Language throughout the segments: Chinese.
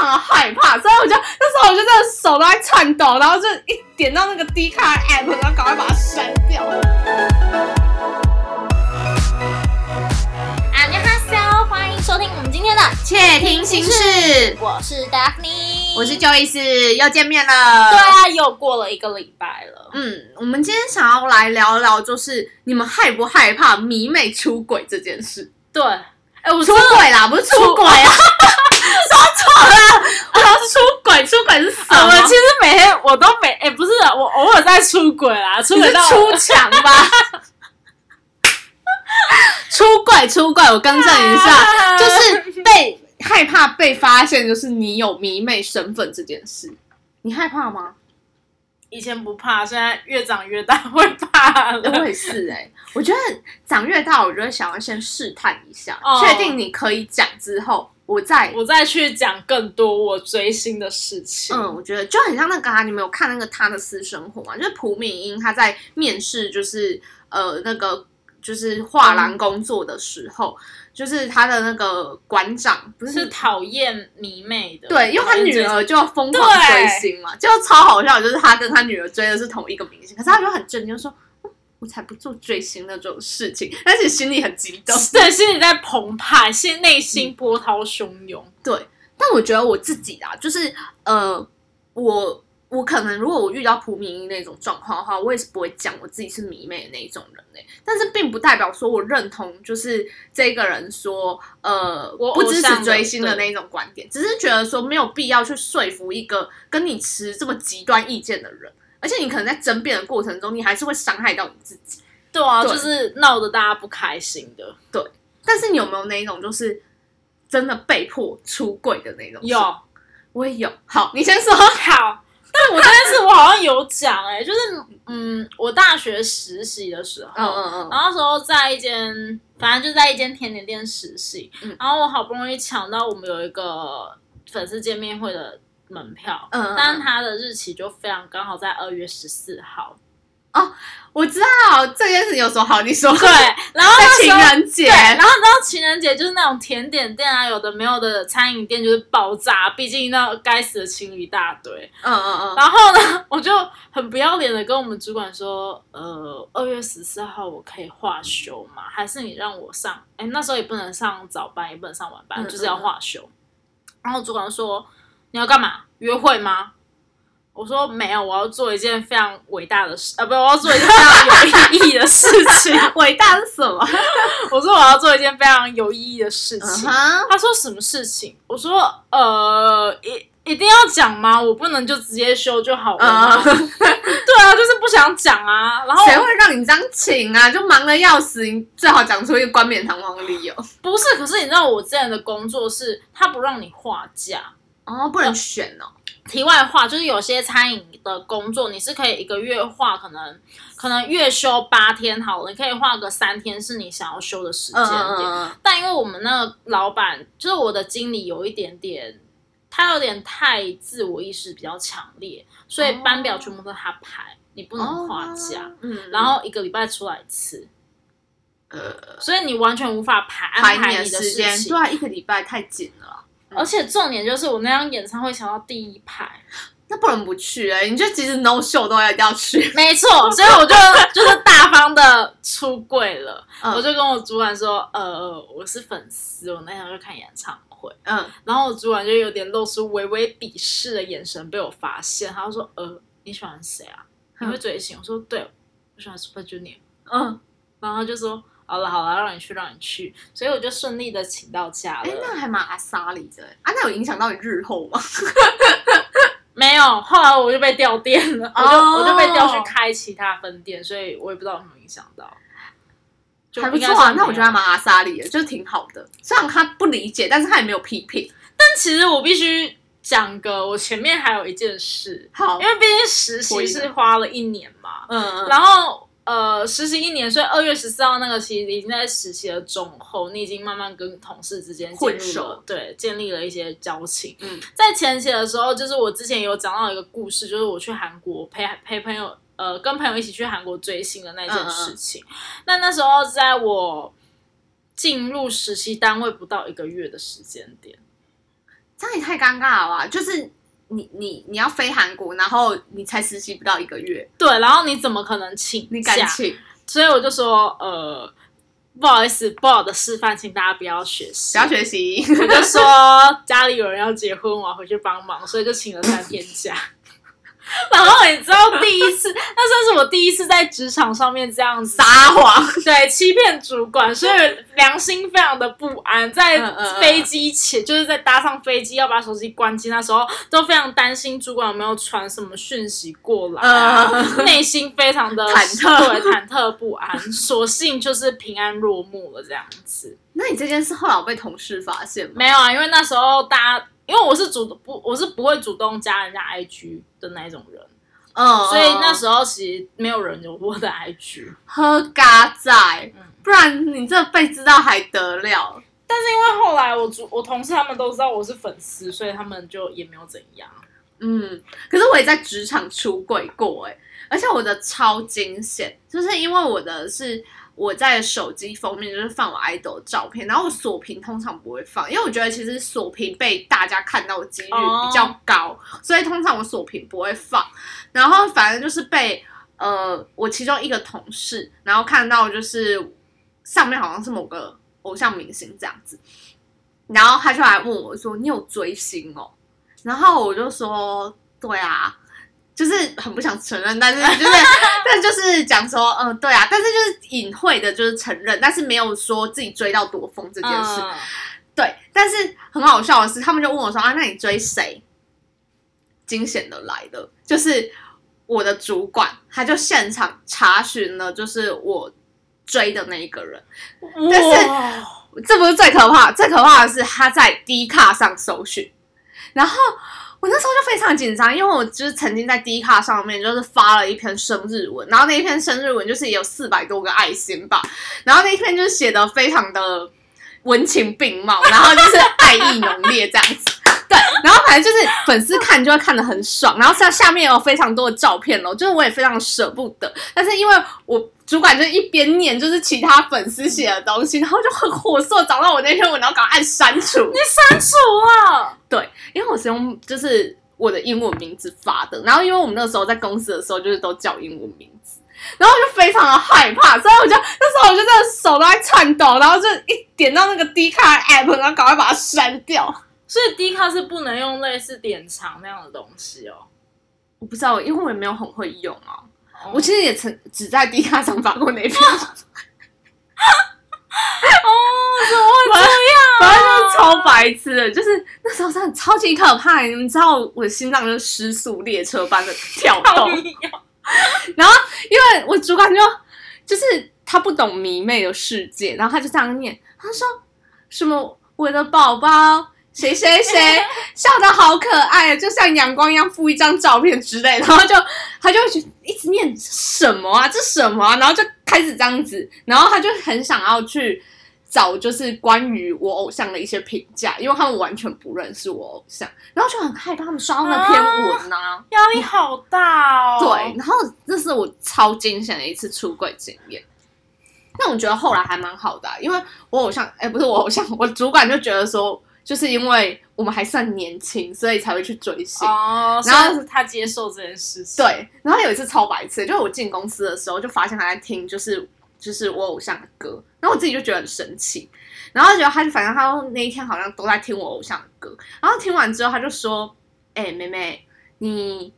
常的害怕，所以我就那时候我就真的手都在颤抖，然后就一点到那个 D 卡 app，然后赶快把它删掉。안녕하세요，欢迎收听我们今天的窃听心事，我是 Daphne，我是 Joyce，又见面了。对啊，又过了一个礼拜了。嗯，我们今天想要来聊聊，就是你们害不害怕迷妹出轨这件事？对，哎，我出轨啦，不是出轨啊， 说错了，我要出轨，出轨是什么？我其实每天我都没，哎，不是，我偶尔在出轨啦，出轨到出墙吧。出柜，出柜，我更正一下，就是被害怕被发现，就是你有迷妹身份这件事，你害怕吗？以前不怕，现在越长越大会怕了。我也是哎，我觉得长越大，我就会想要先试探一下，确定你可以讲之后，我再我再去讲更多我追星的事情。嗯，我觉得就很像那个啊，你们有看那个他的私生活吗？就是朴敏英她在面试，就是呃那个。就是画廊工作的时候，就是他的那个馆长不是讨厌迷妹的，对，因为他女儿就疯狂追星嘛，就超好笑，就是他跟他女儿追的是同一个明星，可是他就很震惊，说：“我才不做追星那种事情。”但是心里很激动，对，心里在澎湃，心内心波涛汹涌。对，但我觉得我自己啊，就是呃，我。我可能如果我遇到蒲明英那种状况的话，我也是不会讲我自己是迷妹的那一种人嘞。但是并不代表说我认同就是这个人说呃我不支持追星的那一种观点，只是觉得说没有必要去说服一个跟你持这么极端意见的人，而且你可能在争辩的过程中，你还是会伤害到你自己。对啊，就是闹得大家不开心的。对，但是你有没有那一种就是真的被迫出柜的那种？有，我也有。好，你先说好。但我这件事我好像有讲哎，就是嗯，我大学实习的时候，嗯嗯嗯，然后那时候在一间，反正就在一间甜点店实习，嗯。然后我好不容易抢到我们有一个粉丝见面会的门票，嗯，但是它的日期就非常刚好在二月十四号。哦，我知道这件事有什么好你说。对，然后情人节，然后然后情人节就是那种甜点店啊，有的没有的餐饮店就是爆炸，毕竟那该死的情侣一大堆。嗯嗯嗯。然后呢，我就很不要脸的跟我们主管说，呃，二月十四号我可以化休吗？还是你让我上？哎，那时候也不能上早班，也不能上晚班，就是要化休。然后主管说，你要干嘛？约会吗？我说没有，我要做一件非常伟大的事，啊，不，我要做一件非常有意义的事情。伟大是什么？我说我要做一件非常有意义的事情。他说什么事情？我说呃，一一定要讲吗？我不能就直接修就好了。对啊，就是不想讲啊。然后谁会让你这样请啊？就忙的要死，你最好讲出一个冠冕堂皇的理由。不是，可是你知道我之前的工作是，他不让你画价哦，不能选哦。题外话，就是有些餐饮的工作，你是可以一个月画，可能可能月休八天好了，你可以画个三天是你想要休的时间点。但因为我们那个老板，就是我的经理，有一点点，他有点太自我意识比较强烈，所以班表全部都他排，你不能画假。嗯，然后一个礼拜出来一次，呃，所以你完全无法排安排你的时间。对啊，一个礼拜太紧了。而且重点就是我那张演唱会抢到第一排，那不能不去哎！你就其实 no show 都要一定要去，没错。所以我就就是大方的出柜了，我就跟我主管说，呃，我是粉丝，我那天去看演唱会。嗯，然后我主管就有点露出微微鄙视的眼神被我发现，他就说，呃，你喜欢谁啊？你会追星？我说，对，我喜欢 Super Junior。嗯，然后就说。好了好了，让你去让你去，所以我就顺利的请到假了。哎，那还蛮阿莎里的啊，那有影响到你日后吗？没有，后来我就被调店了，我就我就被调去开其他分店，所以我也不知道有没有影响到。还不错啊，那我觉得蛮阿莎里的，就是挺好的。虽然他不理解，但是他也没有批评。但其实我必须讲个，我前面还有一件事，好，因为毕竟实习是花了一年嘛，嗯，然后。呃，实习一年，所以二月十四号那个其实已经在实习的中后，你已经慢慢跟同事之间建立了对，建立了一些交情。嗯，在前期的时候，就是我之前有讲到一个故事，就是我去韩国陪陪朋友，呃，跟朋友一起去韩国追星的那件事情。那那时候在我进入实习单位不到一个月的时间点。这样也太尴尬了吧？就是你你你要飞韩国，然后你才实习不到一个月，对，然后你怎么可能请？你敢请？所以我就说，呃，不好意思，不好的示范，请大家不要学习，不要学习。我就说家里有人要结婚，我要回去帮忙，所以就请了三天假。然后你知道第一次，那我第一次在职场上面这样撒谎，对，欺骗主管，所以良心非常的不安。在飞机前，就是在搭上飞机要把手机关机那时候，都非常担心主管有没有传什么讯息过来，内心非常的忐忑，忐忑不安。所幸就是平安落幕了这样子。那你这件事后来被同事发现吗？没有啊，因为那时候大家。因为我是主不，我是不会主动加人家 IG 的那一种人，嗯，所以那时候其实没有人有我的 IG，喝嘎仔，不然你这被知道还得了？但是因为后来我主我同事他们都知道我是粉丝，所以他们就也没有怎样。嗯，可是我也在职场出轨过哎，而且我的超惊险，就是因为我的是。我在手机封面就是放我爱豆的照片，然后我锁屏通常不会放，因为我觉得其实锁屏被大家看到的几率比较高，所以通常我锁屏不会放。然后反正就是被呃我其中一个同事，然后看到就是上面好像是某个偶像明星这样子，然后他就来问我说：“你有追星哦？”然后我就说：“对啊。”就是很不想承认，但是 就是，但就是讲说，嗯，对啊，但是就是隐晦的，就是承认，但是没有说自己追到多疯这件事。对，但是很好笑的是，他们就问我说啊，那你追谁？惊险的来的，就是我的主管，他就现场查询了，就是我追的那一个人。但是这不是最可怕，最可怕的是他在低卡上搜寻，然后。我那时候就非常紧张，因为我就是曾经在 D 卡上面就是发了一篇生日文，然后那一篇生日文就是也有四百多个爱心吧，然后那一篇就是写的非常的文情并茂，然后就是爱意浓烈这样子，对，然后反正就是粉丝看就会看得很爽，然后像下面有非常多的照片哦，就是我也非常舍不得，但是因为我。主管就一边念，就是其他粉丝写的东西，然后就很火速找到我那篇文，然后赶快按删除。你删除了？对，因为我是用就是我的英文名字发的，然后因为我们那时候在公司的时候就是都叫英文名字，然后我就非常的害怕，所以我就那时候我就真的手都在颤抖，然后就一点到那个 D 卡 app，然后赶快把它删掉。所以 D 卡是不能用类似典藏那样的东西哦。我不知道，因为我也没有很会用啊。我其实也曾只在 D 卡上发过那篇，哦，怎么会这样？反正就是超白痴的，就是那时候真的超级可怕，你们知道我的心脏就失速列车般的跳动。然后因为我主管就就是他不懂迷妹的世界，然后他就这样念，他说什么我的宝宝。谁谁谁笑得好可爱，就像阳光一样，附一张照片之类，然后就他就会一直念什么啊，这什么啊，然后就开始这样子，然后他就很想要去找，就是关于我偶像的一些评价，因为他们完全不认识我偶像，然后就很害怕他们刷到那篇文呐，压力好大哦。对，然后这是我超惊险的一次出轨经验，那我觉得后来还蛮好的，因为我偶像，哎，不是我偶像，我主管就觉得说。就是因为我们还算年轻，所以才会去追星。哦，然后是他接受这件事情。对，然后有一次超白痴，就是我进公司的时候，就发现他在听，就是就是我偶像的歌，然后我自己就觉得很神奇，然后觉得他就反正他那一天好像都在听我偶像的歌，然后听完之后他就说：“哎，妹妹，你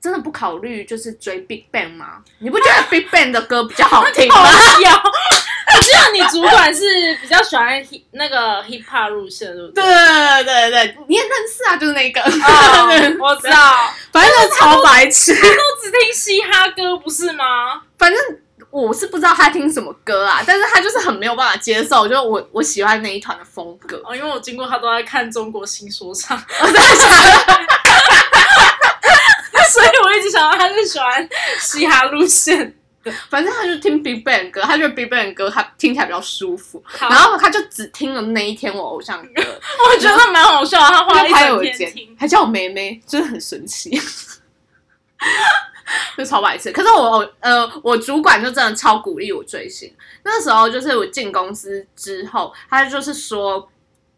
真的不考虑就是追 Big Bang 吗？你不觉得 Big Bang 的歌比较好听吗？” 我记得你主管是比较喜欢那个 hip hop 路线，对不对？对对对对，你也认识啊，就是那个。我知道，反正就超白痴，都只听嘻哈歌，不是吗？反正我是不知道他听什么歌啊，但是他就是很没有办法接受，就我我喜欢那一团的风格。哦，因为我经过他都在看中国新说唱，所以我一直想到他是喜欢嘻哈路线。反正他就听 Big Bang 歌，他觉得 Big Bang 歌他听起来比较舒服，然后他就只听了那一天我偶像歌，我觉得蛮好笑，他花一整天听，还叫我妹妹，真的很神奇，就超白痴。可是我呃，我主管就真的超鼓励我追星。那时候就是我进公司之后，他就是说，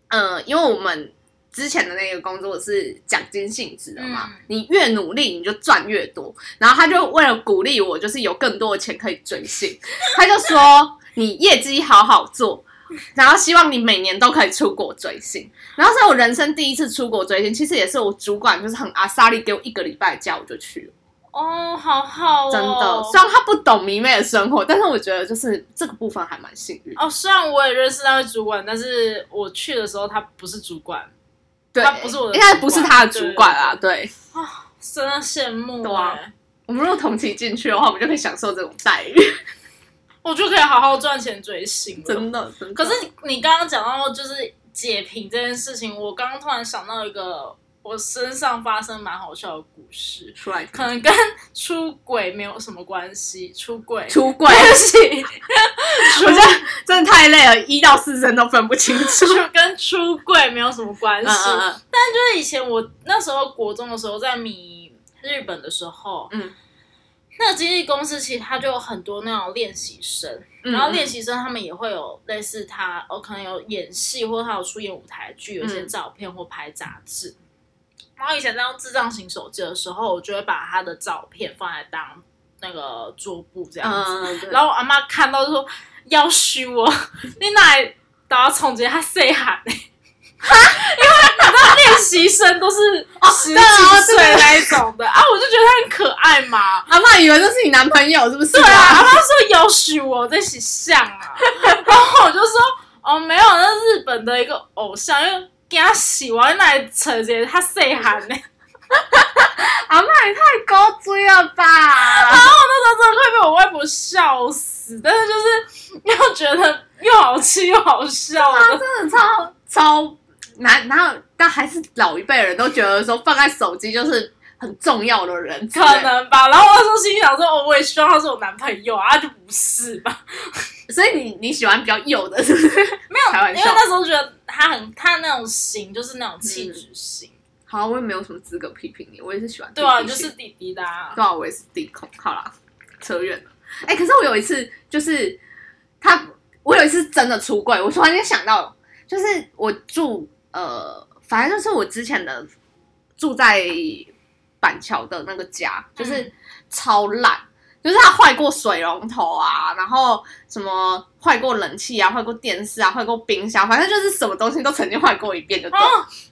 呃，因为我们之前的那个工作是奖金性质的嘛，你越努力你就赚越多。然后他就为了鼓励我，就是有更多的钱可以追星，他就说你业绩好好做，然后希望你每年都可以出国追星。然后是我人生第一次出国追星，其实也是我主管就是很阿莎利，给我一个礼拜假我就去了。哦，好好，真的。虽然他不懂迷妹的生活，但是我觉得就是这个部分还蛮幸运。哦，虽然我也认识那位主管，但是我去的时候他不是主管。他不是我的，应该不是他的主管啊，对啊，真的羡慕。对啊，我们如果同期进去的话，我们就可以享受这种待遇，我就可以好好赚钱追星真的，真的。可是你刚刚讲到就是解屏这件事情，我刚刚突然想到一个。我身上发生蛮好笑的故事，出来可能跟出轨没有什么关系。出轨，出轨，我觉得真的太累了，一到四声都分不清楚，跟出轨没有什么关系。但就是以前我那时候国中的时候，在迷日本的时候，嗯，那个经纪公司其实它就有很多那种练习生，然后练习生他们也会有类似他，哦，可能有演戏，或者他有出演舞台剧，有些照片或拍杂志。然后以前在用智障型手机的时候，我就会把他的照片放在当那个桌布这样子。然后我阿妈看到就说：“要虚我，你哪打到重杰他 say 喊呢？哈，因为你知道练习生都是十几岁那一种的啊，我就觉得他很可爱嘛。阿妈以为这是你男朋友是不是？对啊，阿妈说要虚我在洗像啊，然后我就说：哦，没有，那日本的一个偶像，因为。给他洗完来扯姐，他细喊呢，阿妈也太高追了吧！然后那时候真的快被我外婆笑死，但是就是又觉得又好气又好笑，啊，真的超超难。然后但还是老一辈人都觉得说放在手机就是很重要的人，可能吧。然后我那时候心想说，哦，我也希望他是我男朋友啊，就不是吧。所以你你喜欢比较幼的，是不是？没有，因为那时候觉得他很他那种型就是那种气质型。好，我也没有什么资格批评你，我也是喜欢。对啊，就是弟弟的。对啊，我也是弟控。好啦，扯远了。哎，可是我有一次就是他，我有一次真的出柜，我突然间想到，就是我住呃，反正就是我之前的住在板桥的那个家，就是超烂。就是他坏过水龙头啊，然后什么坏过冷气啊，坏过电视啊，坏过冰箱，反正就是什么东西都曾经坏过一遍，就对。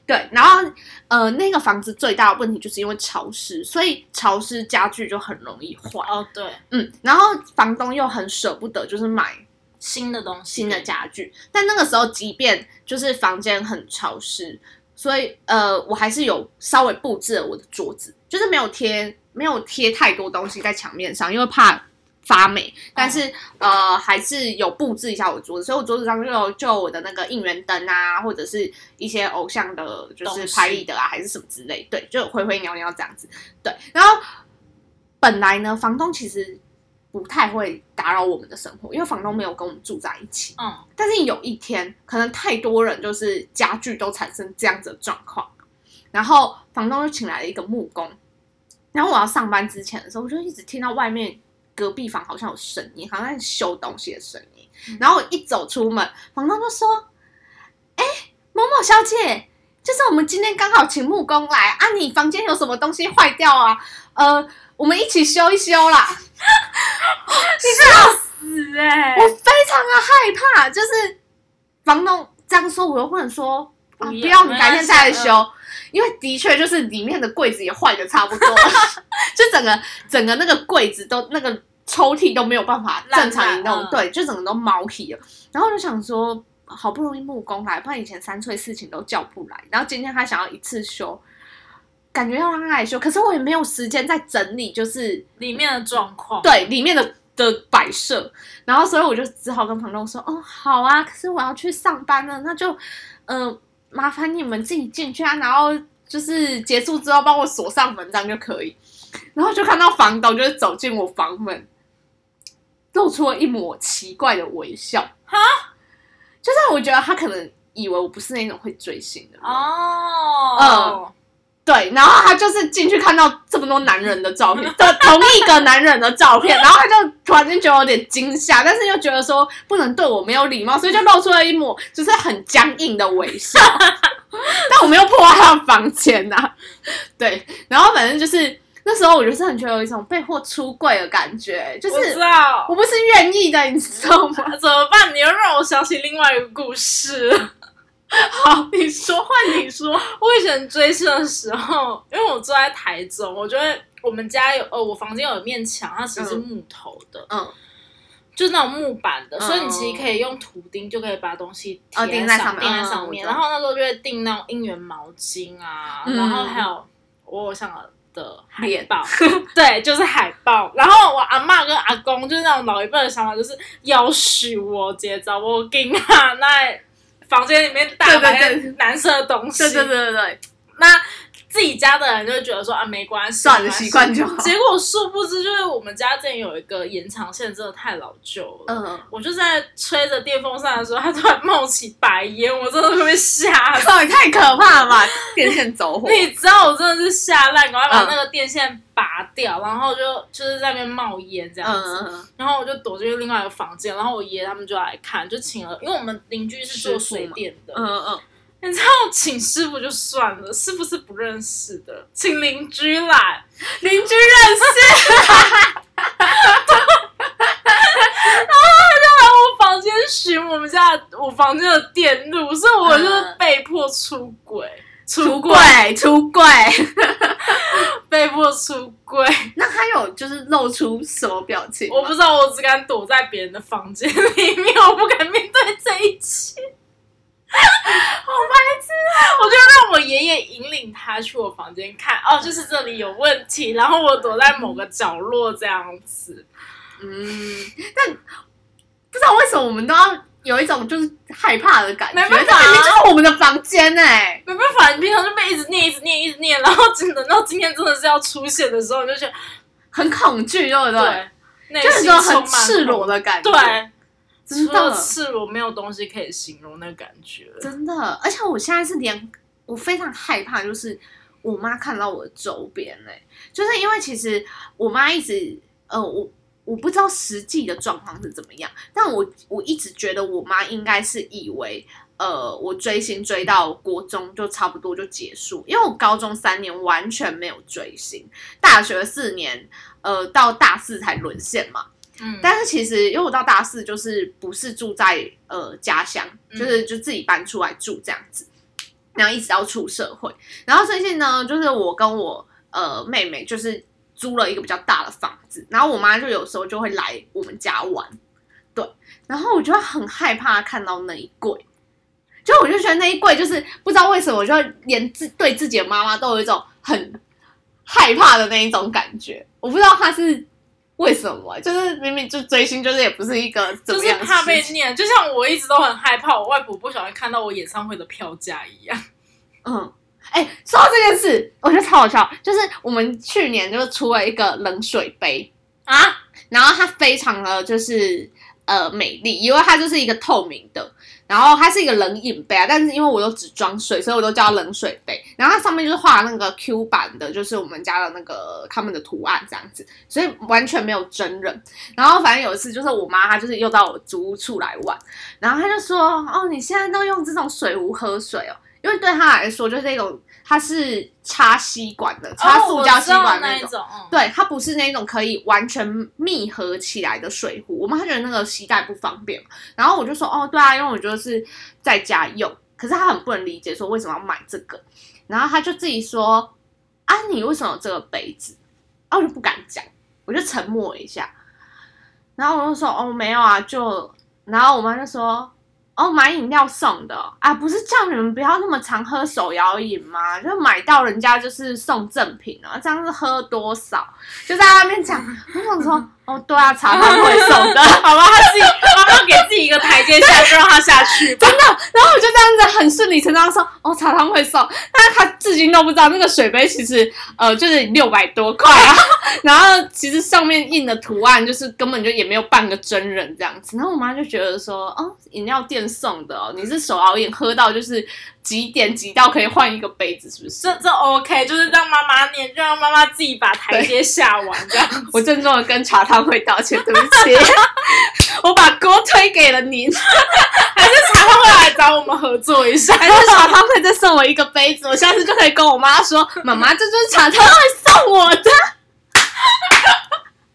对，然后呃，那个房子最大的问题就是因为潮湿，所以潮湿家具就很容易坏。哦，对，嗯，然后房东又很舍不得，就是买新的东西、新的家具。但那个时候，即便就是房间很潮湿，所以呃，我还是有稍微布置了我的桌子，就是没有贴。没有贴太多东西在墙面上，因为怕发霉。但是呃，还是有布置一下我桌子，所以我桌子上就有就我的那个应援灯啊，或者是一些偶像的，就是拍立得啊，还是什么之类。对，就灰灰鸟鸟这样子。对，然后本来呢，房东其实不太会打扰我们的生活，因为房东没有跟我们住在一起。嗯。但是有一天，可能太多人，就是家具都产生这样子的状况，然后房东就请来了一个木工。然后我要上班之前的时候，我就一直听到外面隔壁房好像有声音，好像在修东西的声音。然后我一走出门，房东就说：“哎，某某小姐，就是我们今天刚好请木工来啊，你房间有什么东西坏掉啊？呃，我们一起修一修啦。”笑死哎！我非常的害怕，就是房东这样说，我又不能说啊，不要，你改天再来修。因为的确就是里面的柜子也坏的差不多，就整个整个那个柜子都那个抽屉都没有办法正常移动，对，就整个都毛皮了。然后就想说，好不容易木工来，不然以前三岁事情都叫不来。然后今天他想要一次修，感觉要让他来修，可是我也没有时间在整理，就是里面的状况，对，里面的的摆设。然后所以我就只好跟房东说，哦，好啊，可是我要去上班了，那就嗯。麻烦你们自己进去啊，然后就是结束之后帮我锁上门，这样就可以。然后就看到房东就是走进我房门，露出了一抹奇怪的微笑。哈，就是我觉得他可能以为我不是那种会追星的哦。嗯。对，然后他就是进去看到这么多男人的照片，的 同一个男人的照片，然后他就突然间觉得有点惊吓，但是又觉得说不能对我没有礼貌，所以就露出了一抹就是很僵硬的微笑。但我没有破坏他的房间呐。对，然后反正就是那时候，我就是很觉得有一种被迫出柜的感觉，就是知道我不是愿意的，你知道吗？怎么办？你又让我想起另外一个故事。好，你说换你说。我以前追星的时候，因为我住在台中，我觉得我们家有呃，我房间有一面墙，它其实是木头的，嗯。就是那种木板的，所以你其实可以用图钉就可以把东西钉在上面，钉在上面。然后那时候就会钉那种应援毛巾啊，然后还有我偶像的海报，对，就是海报。然后我阿妈跟阿公就是那种老一辈的想法，就是要许我接招，我给啊，那房间里面大摆蓝色的东西，对对对对对，那。自己家的人就会觉得说啊没关系，算了习惯就好。结果殊不知，就是我们家这里有一个延长线，真的太老旧了。嗯，我就在吹着电风扇的时候，它突然冒起白烟，我真的会被吓到，也太可怕了吧！电线走火，你知道我真的是吓烂，赶快把那个电线拔掉，然后就就是在那边冒烟这样子。然后我就躲进另外一个房间，然后我爷爷他们就来看，就请了，因为我们邻居是做水电的。嗯嗯。你知道请师傅就算了，师傅是不认识的，请邻居来，邻居认识，然后他就来我房间寻我们家我房间的电路，所以我就是被迫出轨，出轨，出轨，被迫出轨。那他有就是露出什么表情？我不知道，我只敢躲在别人的房间里面，我不敢面对这一切。好白痴啊！我就让我爷爷引领他去我房间看，哦，就是这里有问题，然后我躲在某个角落这样子。嗯，但不知道为什么我们都要有一种就是害怕的感觉。没办法，明明就是我们的房间哎，没办法，你平常就被一直念、一直念、一直念，然后等到今天真的是要出现的时候，你就觉得很恐惧，对不对？就是说很赤裸的感觉。对。真的赤裸，没有东西可以形容那感觉。真的，而且我现在是连我非常害怕，就是我妈看到我的周边嘞，就是因为其实我妈一直呃，我我不知道实际的状况是怎么样，但我我一直觉得我妈应该是以为呃，我追星追到国中就差不多就结束，因为我高中三年完全没有追星，大学四年呃到大四才沦陷嘛。但是其实，因为我到大四就是不是住在呃家乡，就是就自己搬出来住这样子，然后一直到出社会，然后最近呢，就是我跟我呃妹妹就是租了一个比较大的房子，然后我妈就有时候就会来我们家玩，对，然后我就很害怕看到那一柜，就我就觉得那一柜就是不知道为什么，我就连自对自己的妈妈都有一种很害怕的那一种感觉，我不知道她是。为什么？就是明明就追星，就是也不是一个，就是怕被念。就像我一直都很害怕我外婆不小心看到我演唱会的票价一样。嗯，哎，说到这件事，我觉得超好笑。就是我们去年就出了一个冷水杯啊，然后它非常的就是呃美丽，因为它就是一个透明的。然后它是一个冷饮杯啊，但是因为我都只装水，所以我都叫冷水杯。然后它上面就是画那个 Q 版的，就是我们家的那个他们的图案这样子，所以完全没有真人。然后反正有一次就是我妈她就是又到我租屋处来玩，然后她就说：“哦，你现在都用这种水壶喝水哦。”因为对他来说，就是那种他是插吸管的，插塑胶吸管那种，对，它不是那种可以完全密合起来的水壶。我妈觉得那个携带不方便，然后我就说，哦，对啊，因为我觉得是在家用，可是他很不能理解，说为什么要买这个，然后他就自己说，啊，你为什么有这个杯子？啊，我就不敢讲，我就沉默一下，然后我就说，哦，没有啊，就，然后我妈就说。哦，买饮料送的啊，不是叫你们不要那么常喝手摇饮吗？就买到人家就是送赠品啊，这样子喝多少？就在外面讲，我想说，哦，对啊，茶汤会送的，好吧，他自己妈妈给自己一个台阶下，就让他下去，真的。然后我就这样子很顺理成章说，哦，茶汤会送，但是他至今都不知道那个水杯其实呃就是六百多块啊，然后其实上面印的图案就是根本就也没有半个真人这样子。然后我妈就觉得说，哦，饮料店。送的哦，你是手熬夜喝到就是几点几到可以换一个杯子，是不是？这这 OK，就是让妈妈念，就让妈妈自己把台阶下完这样。我郑重的跟茶汤会道歉，对不起，我把锅推给了您，还是茶汤会来找我们合作一下，还是茶汤会再送我一个杯子，我下次就可以跟我妈说，妈妈，这就是茶汤会送我的。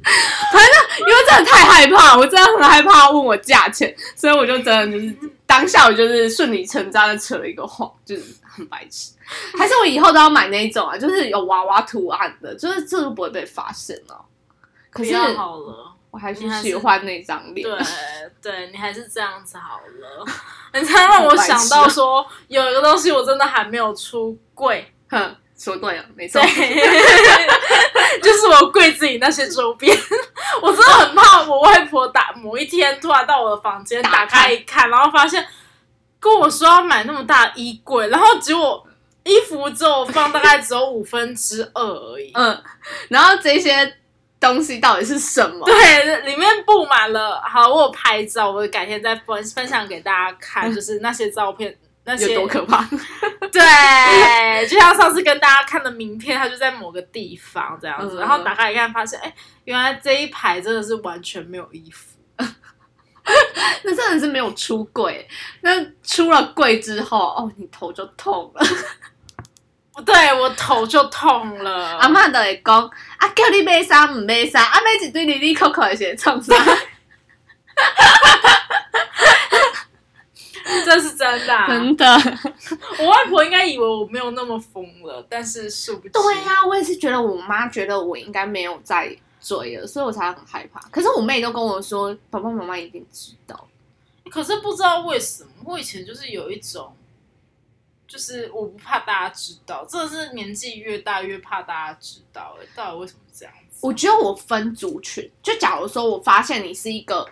反正因为真的太害怕，我真的很害怕问我价钱，所以我就真的就是当下我就是顺理成章的扯了一个谎，就是很白痴。还是我以后都要买那种啊，就是有娃娃图案的，就是这都不会被发现哦。可是好了，我还是喜欢那张脸。对，对你还是这样子好了。你才让我想到说，有一个东西我真的还没有出柜。哼。说对了，没错，就是我柜子里那些周边，我真的很怕我外婆打某一天突然到我的房间打开一看，然后发现跟我说要买那么大衣柜，然后结果衣服只有放大概只有五分之二而已。嗯，然后这些东西到底是什么？对，里面布满了。好，我有拍照，我改天再分分享给大家看，就是那些照片。有多可怕？对，就像上次跟大家看的名片，它就在某个地方这样子，然后打开一看，发现哎，原来这一排真的是完全没有衣服，那真的是没有出柜。那出了柜之后，哦，你头就痛了。对我头就痛了。阿妈都会讲，啊，叫你买衫唔买衫，啊，买一堆里里扣扣的鞋创啥？这是真的，真的。我外婆应该以为我没有那么疯了，但是殊不知。对呀，我也是觉得我妈觉得我应该没有在追了，所以我才很害怕。可是我妹都跟我说，爸爸妈妈一定知道。可是不知道为什么，我以前就是有一种，就是我不怕大家知道，真的是年纪越大越怕大家知道。哎，到底为什么这样子？我觉得我分族群，就假如说我发现你是一个。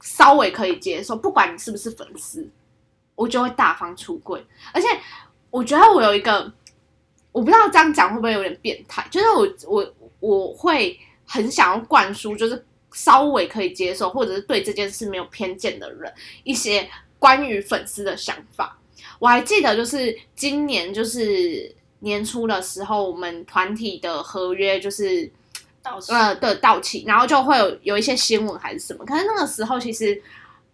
稍微可以接受，不管你是不是粉丝，我就会大方出柜。而且我觉得我有一个，我不知道这样讲会不会有点变态，就是我我我会很想要灌输，就是稍微可以接受，或者是对这件事没有偏见的人一些关于粉丝的想法。我还记得，就是今年就是年初的时候，我们团体的合约就是。呃的到期，然后就会有有一些新闻还是什么，可是那个时候其实，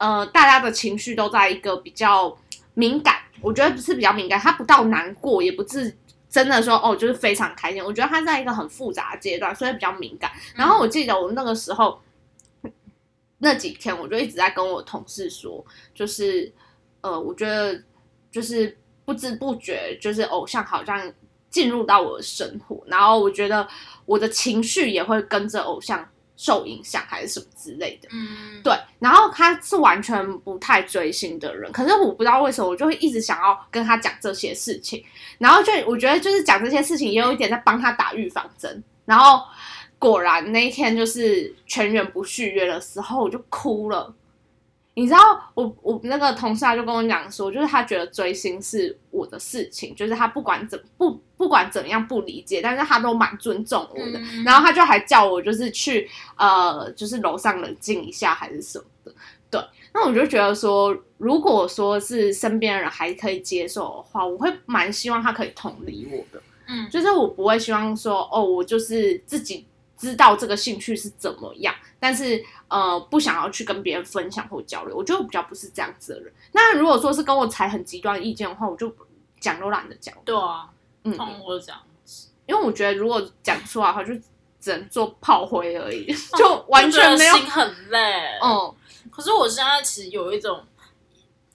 呃，大家的情绪都在一个比较敏感，我觉得不是比较敏感，他不到难过，也不是真的说哦，就是非常开心，我觉得他在一个很复杂的阶段，所以比较敏感。然后我记得我那个时候那几天，我就一直在跟我同事说，就是呃，我觉得就是不知不觉，就是偶像好像。进入到我的生活，然后我觉得我的情绪也会跟着偶像受影响，还是什么之类的。嗯，对。然后他是完全不太追星的人，可是我不知道为什么，我就会一直想要跟他讲这些事情。然后就我觉得就是讲这些事情，也有一点在帮他打预防针。然后果然那一天就是全员不续约的时候，我就哭了。你知道我我那个同事他就跟我讲说，就是他觉得追星是我的事情，就是他不管怎不不管怎样不理解，但是他都蛮尊重我的。然后他就还叫我就是去呃，就是楼上冷静一下还是什么的。对，那我就觉得说，如果说是身边的人还可以接受的话，我会蛮希望他可以同理我的。嗯，就是我不会希望说哦，我就是自己。知道这个兴趣是怎么样，但是呃不想要去跟别人分享或交流，我觉得我比较不是这样子的人。那如果说是跟我踩很极端意见的话，我就讲都懒得讲。对啊，嗯，我这样子，因为我觉得如果讲出来的话，就只能做炮灰而已，就完全没有。心很累。嗯，可是我现在其实有一种。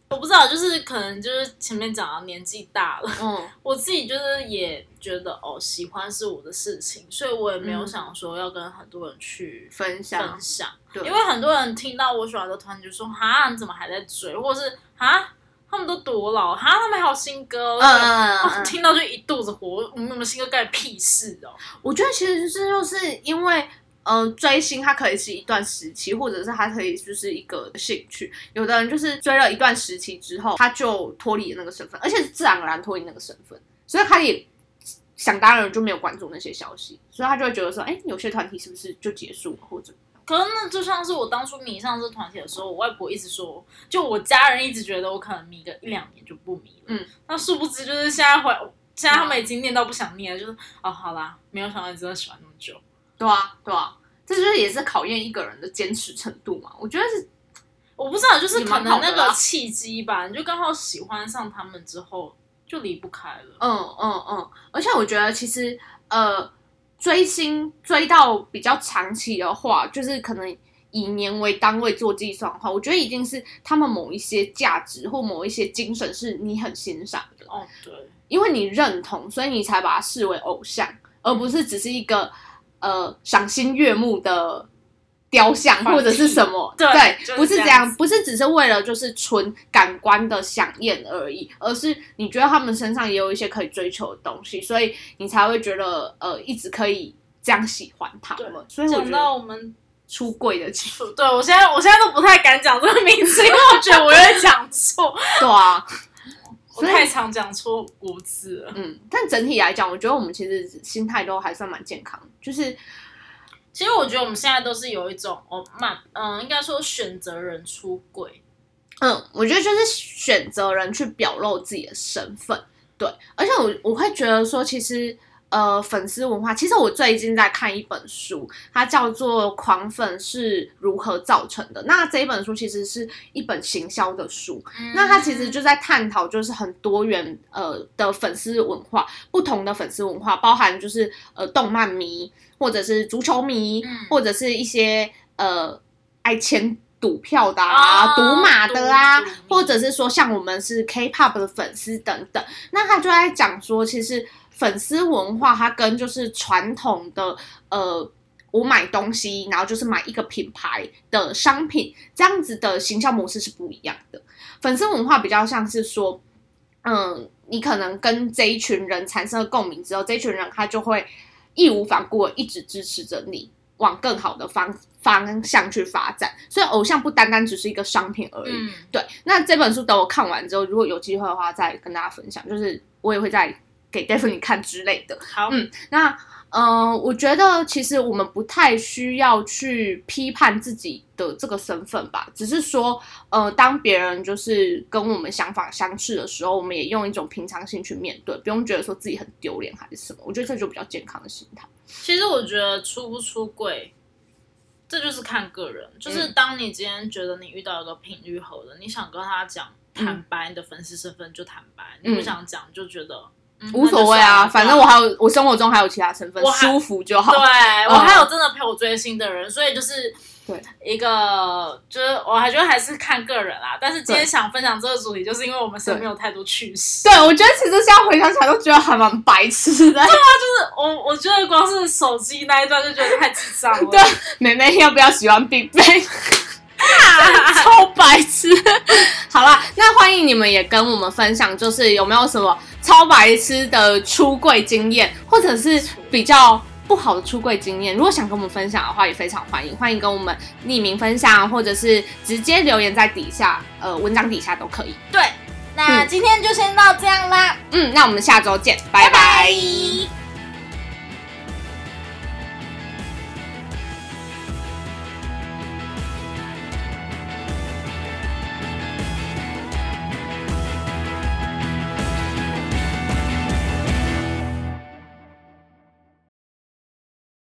我不知道，就是可能就是前面讲的年纪大了，嗯，我自己就是也觉得哦，喜欢是我的事情，所以我也没有想说要跟很多人去分享分享，对，因为很多人听到我喜欢的团就说哈，你怎么还在追，或者是哈，他们都多老，哈，他们还有新歌，嗯，听到就一肚子火，我们新歌干屁事哦？我觉得其实这就是因为。嗯，追星它可以是一段时期，或者是它可以就是一个兴趣。有的人就是追了一段时期之后，他就脱离了那个身份，而且是自然而然脱离那个身份，所以他也想当然就没有关注那些消息，所以他就会觉得说，哎，有些团体是不是就结束了，或者可能那就像是我当初迷上这团体的时候，我外婆一直说，就我家人一直觉得我可能迷个一两年就不迷了。嗯，那殊不知就是现在回，现在他们已经念到不想念了，就是哦，好啦，没有想到你真的喜欢那么久。对啊，对啊，这就是也是考验一个人的坚持程度嘛。我觉得是，我不知道，就是可能那个契机吧，你就刚好喜欢上他们之后就离不开了。嗯嗯嗯，而且我觉得其实呃。追星追到比较长期的话，就是可能以年为单位做计算的话，我觉得一定是他们某一些价值或某一些精神是你很欣赏的哦，对，因为你认同，所以你才把它视为偶像，而不是只是一个呃赏心悦目的。雕像或者是什么？对，不是这样，不是只是为了就是纯感官的享宴而已，而是你觉得他们身上也有一些可以追求的东西，所以你才会觉得呃，一直可以这样喜欢他们。所以讲到我们出柜的情对我现在我现在都不太敢讲这个名字，因为我觉得我有点讲错。对啊，我太常讲错五字了。嗯，但整体来讲，我觉得我们其实心态都还算蛮健康，就是。其实我觉得我们现在都是有一种哦，慢，嗯，应该说选择人出轨，嗯，我觉得就是选择人去表露自己的身份，对，而且我我会觉得说，其实。呃，粉丝文化，其实我最近在看一本书，它叫做《狂粉是如何造成的》。那这一本书其实是一本行销的书，那它其实就在探讨，就是很多元呃的粉丝文化，不同的粉丝文化，包含就是呃动漫迷，或者是足球迷，或者是一些呃爱钱赌票的啊，赌马的啊，或者是说像我们是 K-pop 的粉丝等等。那他就在讲说，其实。粉丝文化，它跟就是传统的呃，我买东西，然后就是买一个品牌的商品这样子的行销模式是不一样的。粉丝文化比较像是说，嗯，你可能跟这一群人产生了共鸣之后，这一群人他就会义无反顾的一直支持着你往更好的方方向去发展。所以，偶像不单单只是一个商品而已。对，那这本书等我看完之后，如果有机会的话，再跟大家分享。就是我也会在。给 e v i n 看之类的。好，嗯，那，呃，我觉得其实我们不太需要去批判自己的这个身份吧，只是说，呃，当别人就是跟我们想法相似的时候，我们也用一种平常心去面对，不用觉得说自己很丢脸还是什么。我觉得这就比较健康的心态。其实我觉得出不出柜，这就是看个人。就是当你今天觉得你遇到一个频率合的，你想跟他讲坦白你的粉丝身份就坦白，你不想讲就觉得。无所谓啊，反正我还有我生活中还有其他成分，舒服就好。对我还有真的陪我追星的人，所以就是对一个就是我还觉得还是看个人啦。但是今天想分享这个主题，就是因为我们身边有太多趣事。对，我觉得其实现在回想起来都觉得还蛮白痴的。对啊，就是我我觉得光是手机那一段就觉得太智障了。对，妹妹要不要喜欢 BigBang？超白痴。好了，那欢迎你们也跟我们分享，就是有没有什么。超白痴的出柜经验，或者是比较不好的出柜经验，如果想跟我们分享的话，也非常欢迎，欢迎跟我们匿名分享，或者是直接留言在底下，呃，文章底下都可以。对，那今天就先到这样啦，嗯，那我们下周见，拜拜。